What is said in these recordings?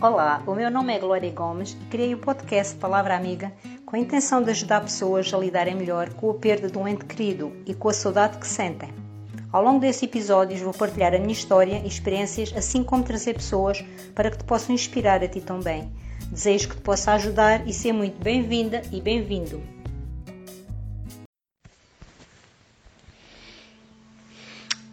Olá, o meu nome é Glória Gomes e criei o podcast Palavra Amiga com a intenção de ajudar pessoas a lidarem melhor com a perda de um ente querido e com a saudade que sentem. Ao longo desses episódios vou partilhar a minha história e experiências, assim como trazer pessoas para que te possam inspirar a ti também. Desejo que te possa ajudar e ser muito bem-vinda e bem-vindo.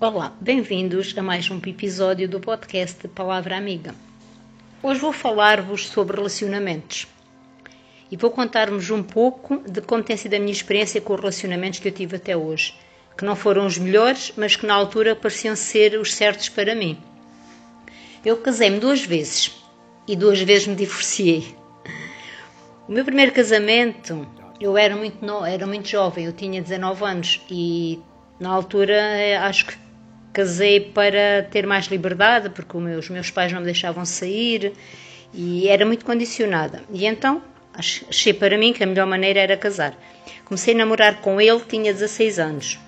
Olá, bem-vindos a mais um episódio do podcast Palavra Amiga. Hoje vou falar-vos sobre relacionamentos e vou contar-vos um pouco de como tem sido a minha experiência com os relacionamentos que eu tive até hoje, que não foram os melhores, mas que na altura pareciam ser os certos para mim. Eu casei-me duas vezes e duas vezes me divorciei. O meu primeiro casamento, eu era muito, no, era muito jovem, eu tinha 19 anos e na altura acho que casei para ter mais liberdade, porque os meus pais não me deixavam sair e era muito condicionada. E então achei para mim que a melhor maneira era casar. Comecei a namorar com ele, tinha 16 anos.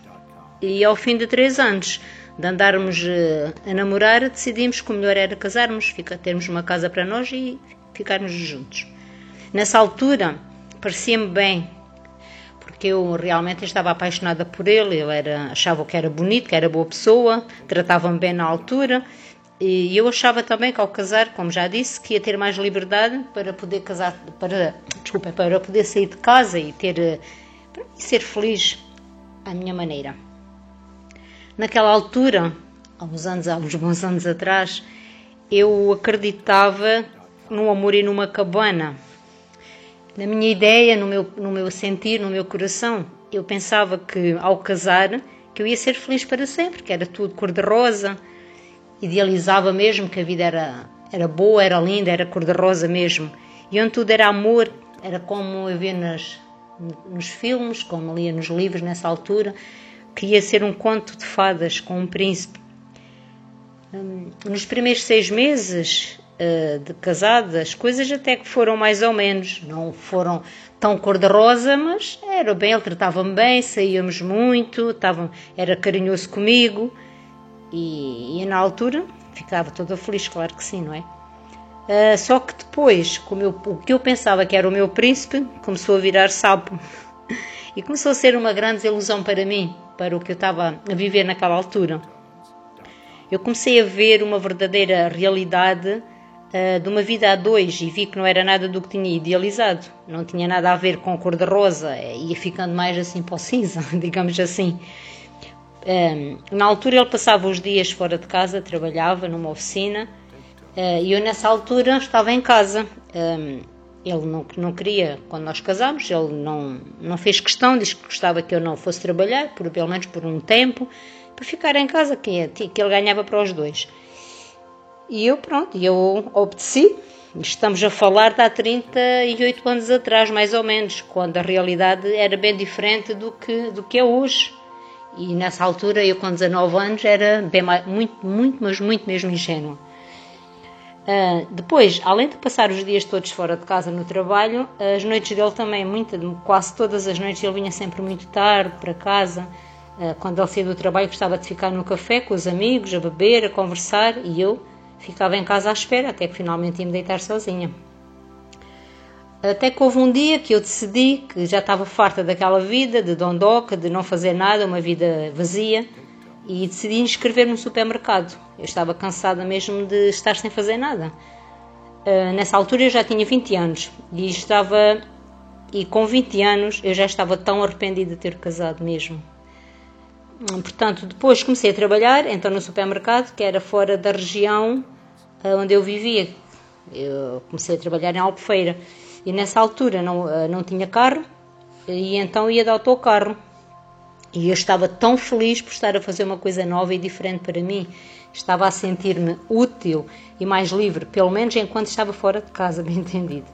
E ao fim de 3 anos de andarmos eh, a namorar, decidimos que o melhor era casarmos, termos uma casa para nós e ficarmos juntos. Nessa altura, parecia-me bem porque eu realmente estava apaixonada por ele, ele era, achava que era bonito, que era boa pessoa, tratava-me bem na altura. E eu achava também que ao casar, como já disse, que ia ter mais liberdade para poder casar, para, desculpa, para poder sair de casa e ter e ser feliz à minha maneira. Naquela altura, há uns anos, há uns bons anos atrás, eu acreditava num amor e numa cabana na minha ideia, no meu, no meu sentir, no meu coração, eu pensava que ao casar que eu ia ser feliz para sempre, que era tudo cor-de-rosa, idealizava mesmo que a vida era, era boa, era linda, era cor-de-rosa mesmo, e onde tudo era amor, era como eu via nas, nos filmes, como lia nos livros nessa altura, que ia ser um conto de fadas com um príncipe. Hum, nos primeiros seis meses uh, de casada, as coisas até que foram mais ou menos, não foram tão cor-de-rosa, mas era bem, ele tratava-me bem, saíamos muito, estava, era carinhoso comigo e, e, na altura ficava toda feliz, claro que sim, não é? Uh, só que depois, como eu, o que eu pensava que era o meu príncipe, começou a virar sapo. e começou a ser uma grande ilusão para mim, para o que eu estava a viver naquela altura. Eu comecei a ver uma verdadeira realidade uh, de uma vida a dois e vi que não era nada do que tinha idealizado. Não tinha nada a ver com cor-de-rosa, eh, ia ficando mais assim para o cinza, digamos assim. Um, ehm, na altura ele passava os dias fora de casa, trabalhava numa oficina uh, e eu nessa altura estava em casa. Um, ele não, não queria, quando nós casámos, ele não, não fez questão, disse que gostava que eu não fosse trabalhar, por, pelo menos por um tempo, para ficar em casa, que, que ele ganhava para os dois. E eu, pronto, eu obedeci. Estamos a falar de há 38 anos atrás, mais ou menos, quando a realidade era bem diferente do que, do que é hoje. E nessa altura, eu com 19 anos, era bem muito, muito, mas muito mesmo ingênua. Uh, depois, além de passar os dias todos fora de casa no trabalho, as noites dele também, muito, quase todas as noites, ele vinha sempre muito tarde para casa. Uh, quando ele saía do trabalho, gostava de ficar no café com os amigos, a beber, a conversar, e eu Ficava em casa à espera até que finalmente ia me deitar sozinha. Até que houve um dia que eu decidi que já estava farta daquela vida de dondoca, de não fazer nada, uma vida vazia, e decidi inscrever-me no supermercado. Eu estava cansada mesmo de estar sem fazer nada. Uh, nessa altura eu já tinha 20 anos e estava e com 20 anos eu já estava tão arrependida de ter casado mesmo. Portanto, depois comecei a trabalhar, então no supermercado, que era fora da região eh, onde eu vivia. Eu comecei a trabalhar em Albufeira e nessa altura não, eh, não tinha carro e então ia de autocarro. E eu estava tão feliz por estar a fazer uma coisa nova e diferente para mim. Estava a sentir-me útil e mais livre, pelo menos enquanto estava fora de casa, bem entendido.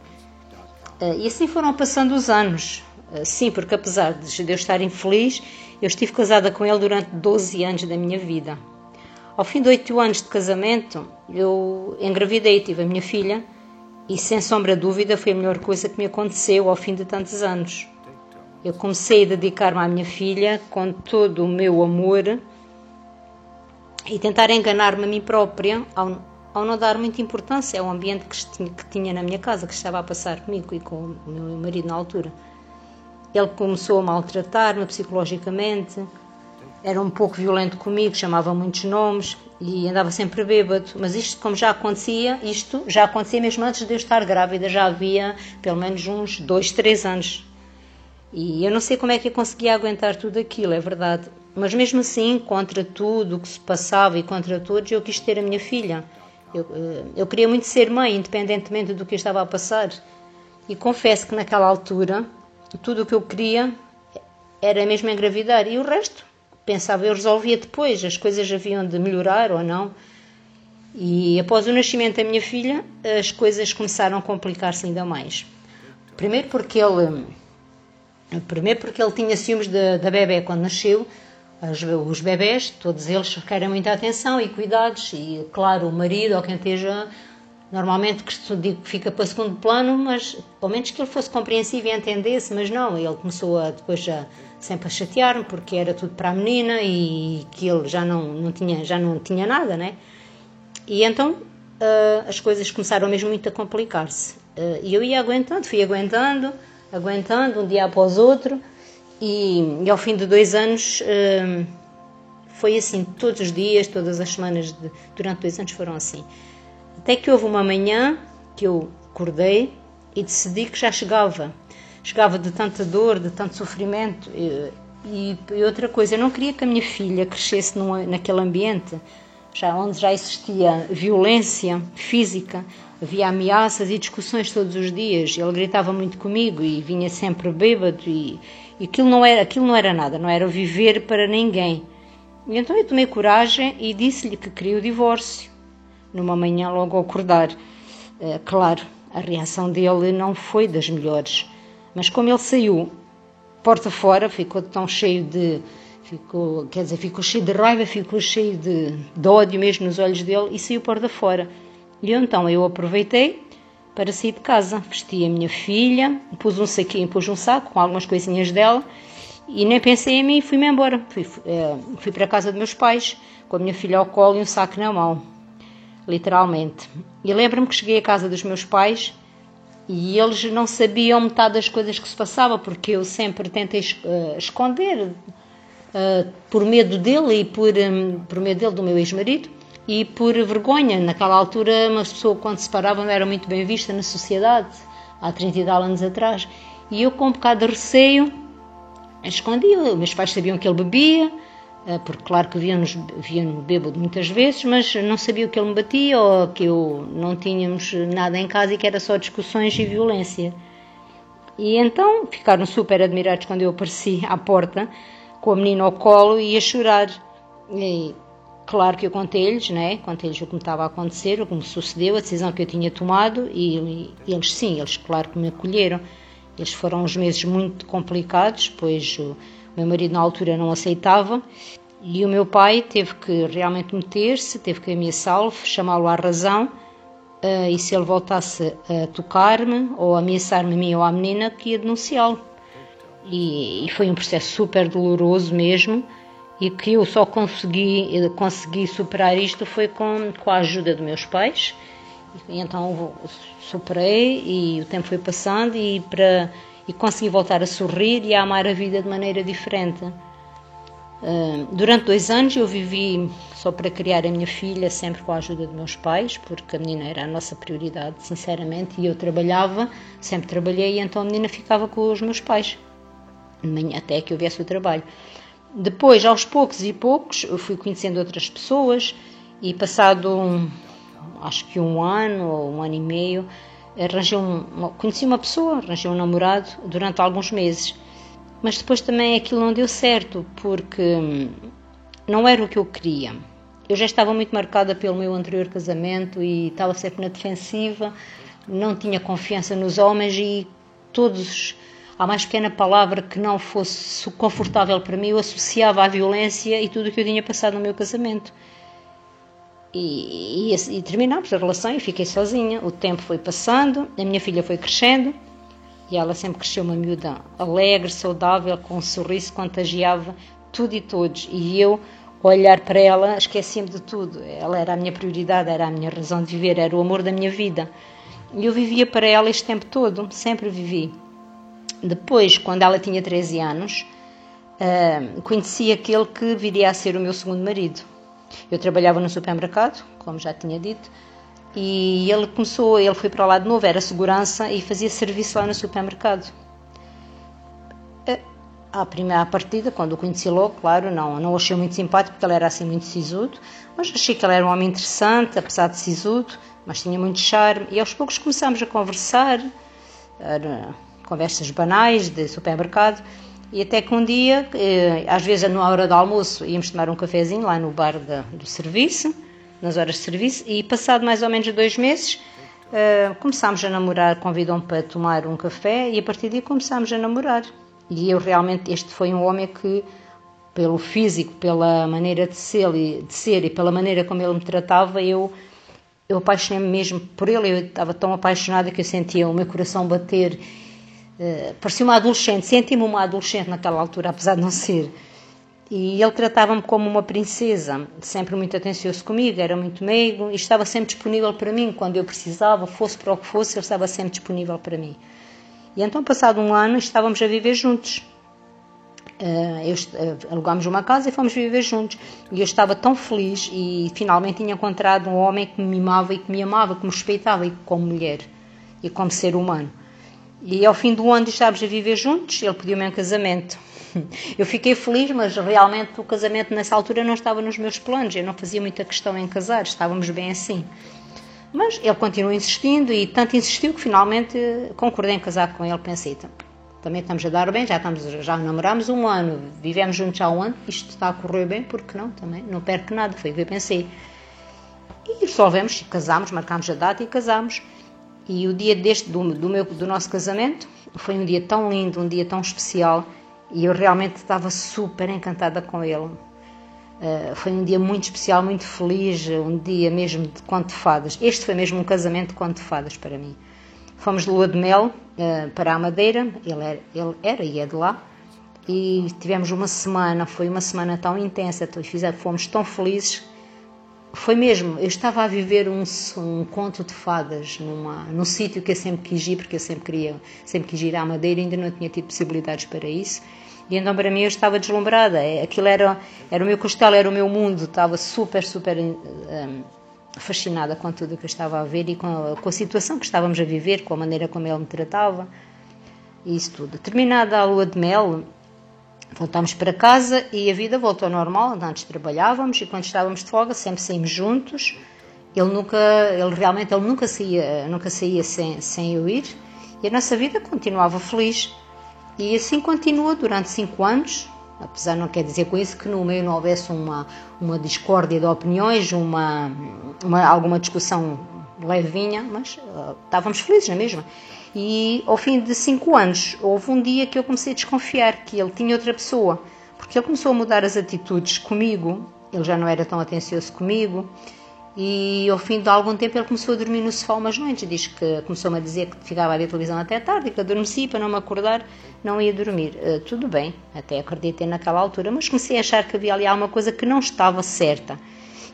Eh, e assim foram passando os anos. Sim, porque apesar de eu estar infeliz, eu estive casada com ele durante 12 anos da minha vida. Ao fim de 8 anos de casamento, eu engravidei, tive a minha filha e, sem sombra de dúvida, foi a melhor coisa que me aconteceu ao fim de tantos anos. Eu comecei a dedicar-me à minha filha com todo o meu amor e tentar enganar-me a mim própria ao, ao não dar muita importância ao ambiente que tinha na minha casa, que estava a passar comigo e com o meu marido na altura. Ele começou a maltratar-me psicologicamente, era um pouco violento comigo, chamava muitos nomes e andava sempre bêbado. Mas isto, como já acontecia, isto já acontecia mesmo antes de eu estar grávida, já havia pelo menos uns dois, três anos. E eu não sei como é que eu conseguia aguentar tudo aquilo, é verdade. Mas mesmo assim, contra tudo o que se passava e contra todos, eu quis ter a minha filha. Eu, eh, eu queria muito ser mãe, independentemente do que eu estava a passar. E confesso que naquela altura, tudo o que eu queria era mesmo engravidar. E o resto, pensava eu, resolvia depois. As coisas haviam de melhorar ou não. E após o nascimento da minha filha, as coisas começaram a complicar-se ainda mais. Primeiro porque ele, primeiro porque ele tinha ciúmes da, da bebê quando nasceu, os bebés, todos eles requerem muita atenção e cuidados, e claro, o marido ou quem esteja, normalmente digo que fica para segundo plano, mas pelo menos que ele fosse compreensivo e entendesse, mas não, ele começou a depois já sempre a chatear-me porque era tudo para a menina e que ele já não, não, tinha, já não tinha nada, né? E então uh, as coisas começaram mesmo muito a complicar-se. Uh, e eu ia aguentando, fui aguentando, aguentando, um dia após outro, e, e ao fim de dois anos hum, foi assim, todos os dias, todas as semanas, de, durante dois anos foram assim. Até que houve uma manhã que eu acordei e decidi que já chegava. Chegava de tanta dor, de tanto sofrimento. E, e, outra coisa, eu não queria que a minha filha crescesse num, naquele ambiente já, onde já existia violência física, havia ameaças e discussões todos os dias. Ele gritava muito comigo e vinha sempre bêbado e e aquilo não era, aquilo não era nada, não era viver para ninguém. E então eu tomei coragem e disse-lhe que queria o divórcio. Numa manhã logo ao acordar. É, claro, a reação dele não foi das melhores. Mas como ele saiu porta fora, ficou tão cheio de ficou, quer dizer, ficou cheio de raiva, ficou cheio de, de ódio mesmo nos olhos dele e saiu porta fora. E então eu aproveitei para sair de casa. Vesti a minha filha, pus um saquinho, pus um saco com algumas coisinhas dela e nem pensei em mim e fui-me embora. Fui, é, fui para a casa dos meus pais com a minha filha ao colo e um saco na mão, literalmente. E lembro-me que cheguei à casa dos meus pais e eles não sabiam metade das coisas que se passava porque eu sempre tentei uh, esconder uh, por medo dele e por, um, por medo dele do meu ex-marido e por vergonha. Naquela altura, uma pessoa, quando se parava, não era muito bem vista na sociedade, há 30 e anos atrás. E eu, com um bocado de receio, escondia. Meus pais sabiam que ele bebia, eh, porque, claro, que viam-nos viam bêbado muitas vezes, mas não sabia que ele me batia ou que eu não tínhamos nada em casa e que era só discussões e violência. E então ficaram super admirados quando eu apareci à porta com a menina ao colo e a chorar. E Claro que eu contei-lhes, né? Contei-lhes o que me estava a acontecer, o que me sucedeu, a decisão que eu tinha tomado e, e eles sim, eles claro que me acolheram. Eles foram uns meses muito complicados, pois o meu marido na altura não aceitava e o meu pai teve que realmente meter-se, teve que ameaçá-lo, chamá-lo à razão uh, e se ele voltasse a tocar-me ou ameaçar-me a mim ou à menina, que ia denunciá-lo. E, e foi um processo super doloroso mesmo e que eu só consegui, consegui superar isto foi com, com a ajuda dos meus pais. E, então superei e o tempo foi passando e, para, e consegui voltar a sorrir e a amar a vida de maneira diferente. Uh, durante dois anos eu vivi só para criar a minha filha, sempre com a ajuda dos meus pais, porque a menina era a nossa prioridade, sinceramente, e eu trabalhava, sempre trabalhei, e então a menina ficava com os meus pais, até que eu viesse o trabalho. Depois, aos poucos e poucos, eu fui conhecendo outras pessoas e passado, um, acho que um ano ou um ano e meio, arranjei um, conheci uma pessoa, arranjei um namorado durante alguns meses. Mas depois também aquilo não deu certo, porque hum, não era o que eu queria. Eu já estava muito marcada pelo meu anterior casamento e estava sempre na defensiva, não tinha confiança nos homens e todos a mais pequena palavra que não fosse confortável para mim, eu associava à violência e tudo o que eu tinha passado no meu casamento. E, e, e terminámos a relação e fiquei sozinha. O tempo foi passando, a minha filha foi crescendo e ela sempre cresceu uma miúda alegre, saudável, com um sorriso, contagiava tudo e todos. E eu, olhar para ela, esqueci-me de tudo. Ela era a minha prioridade, era a minha razão de viver, era o amor da minha vida. E eu vivia para ela este tempo todo, sempre vivi. Depois, quando ela tinha 13 anos, uh, conheci aquele que viria a ser o meu segundo marido. Eu trabalhava no supermercado, como já tinha dito, e ele começou, ele foi para lá de novo, era segurança e fazia serviço lá no supermercado. À primeira partida, quando o conheci logo, claro, não, não achei muito simpático porque ele era assim muito sisudo, mas achei que ele era um homem interessante, apesar de sisudo, mas tinha muito charme. E aos poucos começámos a conversar, conversas banais de supermercado, e até que um dia, eh, às vezes na hora do almoço, íamos tomar um cafezinho lá no bar do serviço, nas horas de serviço, e passado mais ou menos dois meses, uh, começámos a namorar, convidou-me para tomar um café, e a partir daí começámos a namorar. E eu realmente, este foi um homem que, pelo físico, pela maneira de ser, de ser e pela maneira como ele me tratava, eu, eu apaixonei-me mesmo por ele. Eu estava tão apaixonada que eu sentia o meu coração bater. Uh, parecia uma adolescente, senti-me uma adolescente naquela altura, apesar de não ser. E ele tratava-me como uma princesa, sempre muito atencioso comigo, era muito meigo e estava sempre disponível para mim quando eu precisava, fosse para o que fosse, ele estava sempre disponível para mim. E então, passado um ano, estávamos a viver juntos. Uh, eu, uh, alugámos uma casa e fomos viver juntos. E eu estava tão feliz e finalmente tinha encontrado um homem que me mimava e que me amava, que me respeitava e como mulher e como ser humano. E ao fim do ano estávamos a viver juntos, ele pediu-me um casamento. Eu fiquei feliz, mas realmente o casamento nessa altura não estava nos meus planos. Eu não fazia muita questão em casar, estávamos bem assim. Mas ele continuou insistindo e tanto insistiu que finalmente concordei em casar com ele. Pensei, então, também estamos a dar bem, já, estamos, já namorámos um ano, vivemos juntos há um ano, isto está a correr bem, porque não também? Não perco nada, foi o que eu pensei. E resolvemos, casámos, marcámos a data e casámos. E o dia deste, do, do, meu, do nosso casamento, foi um dia tão lindo, um dia tão especial, e eu realmente estava super encantada com ele. Uh, foi um dia muito especial, muito feliz, um dia mesmo de conto de fadas. Este foi mesmo um casamento de conto de fadas para mim. Fomos de lua de mel uh, para a Madeira, ele era, ele era e é de lá, e tivemos uma semana, foi uma semana tão intensa, fomos tão felizes. Foi mesmo, eu estava a viver um, um conto de fadas numa, num sítio que eu sempre quis ir, porque eu sempre queria, sempre quis ir à Madeira, ainda não tinha tido possibilidades para isso e então para mim eu estava deslumbrada. É, aquilo era, era o meu castelo, era o meu mundo. Estava super, super um, fascinada com tudo o que eu estava a ver e com a, com a situação que estávamos a viver, com a maneira como ele me tratava. Isso tudo. Terminada a lua de mel, voltámos para casa e a vida voltou ao normal. Antes trabalhávamos e quando estávamos de folga sempre saímos juntos. Ele nunca, ele realmente ele nunca saía, nunca saía sem, sem eu ir. E a nossa vida continuava feliz. E assim continua durante cinco anos, apesar não quer dizer com isso que no meio não houvesse uma, uma discórdia de opiniões, uma, uma alguma discussão levinha, mas uh, estávamos felizes na mesma. E ao fim de cinco anos, houve um dia que eu comecei a desconfiar que ele tinha outra pessoa, porque ele começou a mudar as atitudes comigo, ele já não era tão atencioso comigo, e ao fim de algum tempo ele começou a dormir no sofá umas noites. Diz que começou-me a dizer que ficava a ver televisão até tarde que adormeci para não me acordar, não ia dormir. Uh, tudo bem, até acreditei naquela altura, mas comecei a achar que havia ali alguma coisa que não estava certa.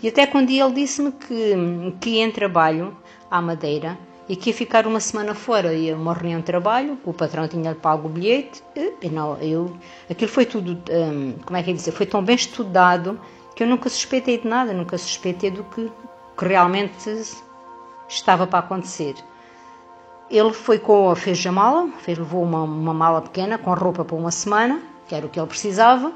E até quando ele disse-me que, que ia em trabalho à Madeira e que ia ficar uma semana fora, ia uma reunião de trabalho, o patrão tinha-lhe pago o bilhete, e não, eu, aquilo foi tudo, um, como é que é dizer, foi tão bem estudado que eu nunca suspeitei de nada, nunca suspeitei do que, que realmente estava para acontecer. Ele foi com, fez a mala, fez, levou uma, uma mala pequena com roupa para uma semana, que era o que ele precisava,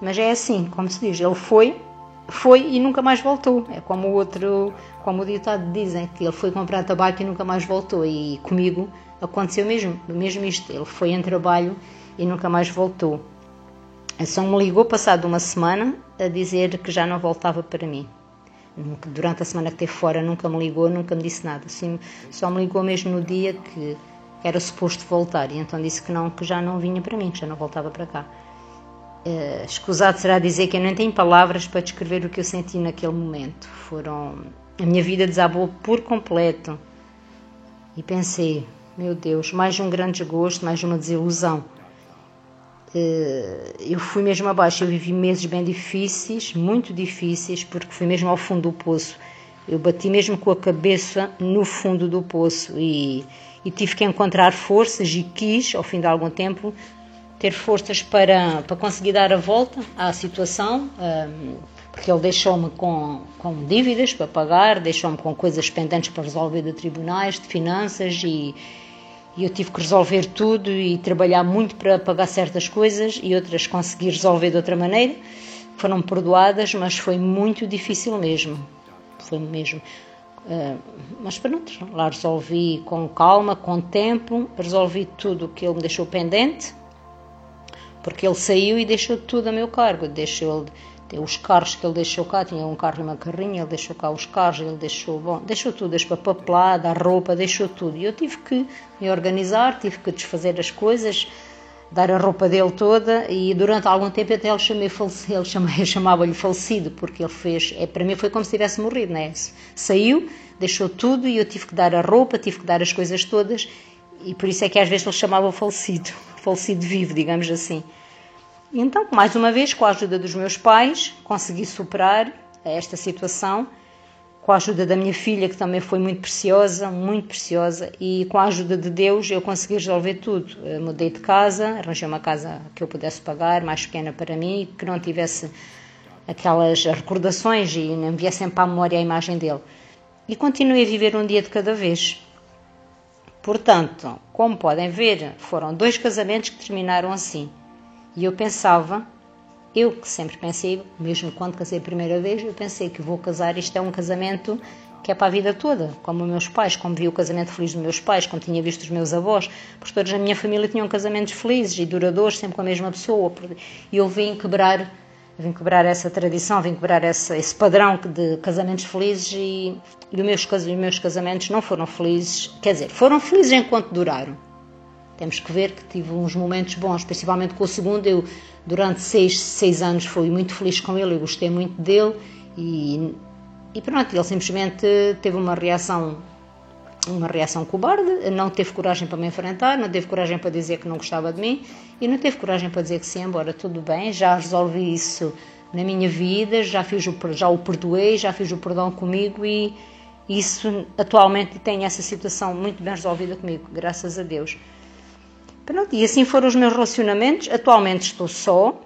mas é assim, como se diz, ele foi, foi e nunca mais voltou. É como o outro, como o ditado dizem, que ele foi comprar tabaco e nunca mais voltou. E comigo aconteceu mesmo, mesmo isto. Ele foi em trabalho e nunca mais voltou. Só me ligou passado uma semana a dizer que já não voltava para mim. Durante a semana que esteve fora nunca me ligou, nunca me disse nada. Sim, só me ligou mesmo no dia que era suposto voltar e então disse que não, que já não vinha para mim, que já não voltava para cá. Uh, escusado será dizer que eu nem tenho palavras para descrever o que eu senti naquele momento. Foram a minha vida desabou por completo e pensei, meu Deus, mais um grande desgosto, mais uma desilusão. eh, eu fui mesmo abaixo, eu vivi meses bem difíceis, muito difíceis, porque fui mesmo ao fundo do poço. Eu bati mesmo com a cabeça no fundo do poço e, e tive que encontrar forças e quis, ao fim de algum tempo, ter forças para, para conseguir dar a volta à situação, porque ele deixou-me com, com dívidas para pagar, deixou-me com coisas pendentes para resolver de tribunais, de finanças e, e eu tive que resolver tudo e trabalhar muito para pagar certas coisas e outras consegui resolver de outra maneira. Foram perdoadas, mas foi muito difícil mesmo. Foi mesmo. Uh, mas pronto, lá resolvi com calma, com tempo, resolvi tudo o que ele me deixou pendente, porque ele saiu e deixou tudo a meu cargo. Deixou os carros que ele deixou cá, tinha um carro e uma carrinha, ele deixou cá os carros, ele deixou, bom, deixou tudo, deixou a papelada, a roupa, deixou tudo. E eu tive que me organizar, tive que desfazer as coisas, dar a roupa dele toda e durante algum tempo até ele chamei falecido, ele chamava, eu chamava-lhe falecido, porque ele fez, é, para mim foi como se tivesse morrido, né? Saiu, deixou tudo e eu tive que dar a roupa, tive que dar as coisas todas e por isso é que às vezes ele chamava falecido, falecido vivo, digamos assim. Então, mais uma vez, com a ajuda dos meus pais, consegui superar esta situação, com a ajuda da minha filha, que também foi muito preciosa, muito preciosa, e com a ajuda de Deus eu consegui resolver tudo. Eu mudei de casa, arranjei uma casa que eu pudesse pagar, mais pequena para mim, que não tivesse aquelas recordações e não viessem para a memória a imagem dele. E continuei a viver um dia de cada vez. Portanto, como podem ver, foram dois casamentos que terminaram assim. E eu pensava, eu que sempre pensei, mesmo quando casei a primeira vez, eu pensei que vou casar, isto é um casamento que é para a vida toda, como meus pais, como vi o casamento feliz dos meus pais, como tinha visto os meus avós, porque todos na minha família tinham casamentos felizes e duradouros, sempre com a mesma pessoa. E eu vim quebrar, vim quebrar essa tradição, vim quebrar essa, esse padrão de casamentos felizes e, e os, meus, os meus casamentos não foram felizes, quer dizer, foram felizes enquanto duraram temos que ver que tive uns momentos bons, principalmente com o segundo. Eu, durante seis, seis anos, fui muito feliz com ele, eu gostei muito dele e, e pronto, ele simplesmente teve uma reação uma reação cobarde, não teve coragem para me enfrentar, não teve coragem para dizer que não gostava de mim e não teve coragem para dizer que sim, embora tudo bem, já resolvi isso na minha vida, já fiz o, já o perdoei, já fiz o perdão comigo e isso atualmente tem essa situação muito bem resolvida comigo, graças a Deus. Pronto, e assim foram os meus relacionamentos. Atualmente estou só,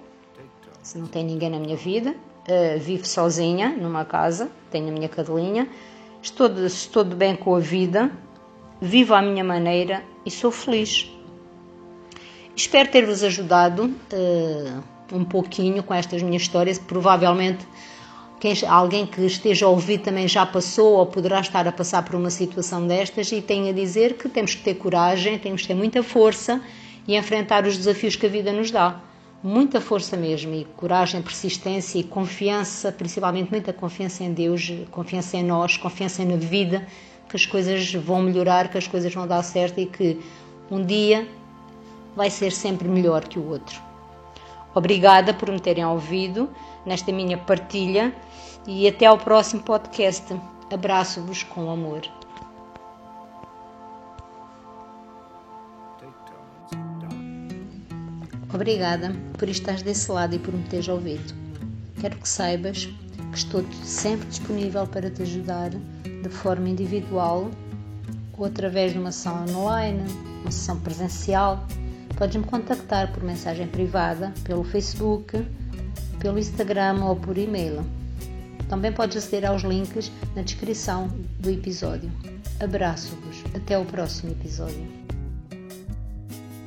se não tem ninguém na minha vida, uh, vivo sozinha numa casa, tenho a minha cadelinha, estou de, estou de bem com a vida, vivo à minha maneira e sou feliz. Espero ter-vos ajudado uh, um pouquinho com estas minhas histórias. Provavelmente quem, alguém que esteja a ouvir também já passou ou poderá estar a passar por uma situação destas e tem a dizer que temos que ter coragem, temos que ter muita força e enfrentar os desafios que a vida nos dá. Muita força mesmo, e coragem, persistência e confiança, principalmente muita confiança em Deus, confiança em nós, confiança na vida, que as coisas vão melhorar, que as coisas vão dar certo e que um dia vai ser sempre melhor que o outro. Obrigada por me terem ouvido nesta minha partilha e até ao próximo podcast. Abraço-vos com amor. Obrigada por estares desse lado e por me teres ouvido. Quero que saibas que estou sempre disponível para te ajudar de forma individual ou através de uma sessão online, uma sessão presencial. Podes-me contactar por mensagem privada, pelo Facebook, pelo Instagram ou por e-mail. Também podes aceder aos links na descrição do episódio. Abraço-vos. Até o próximo episódio.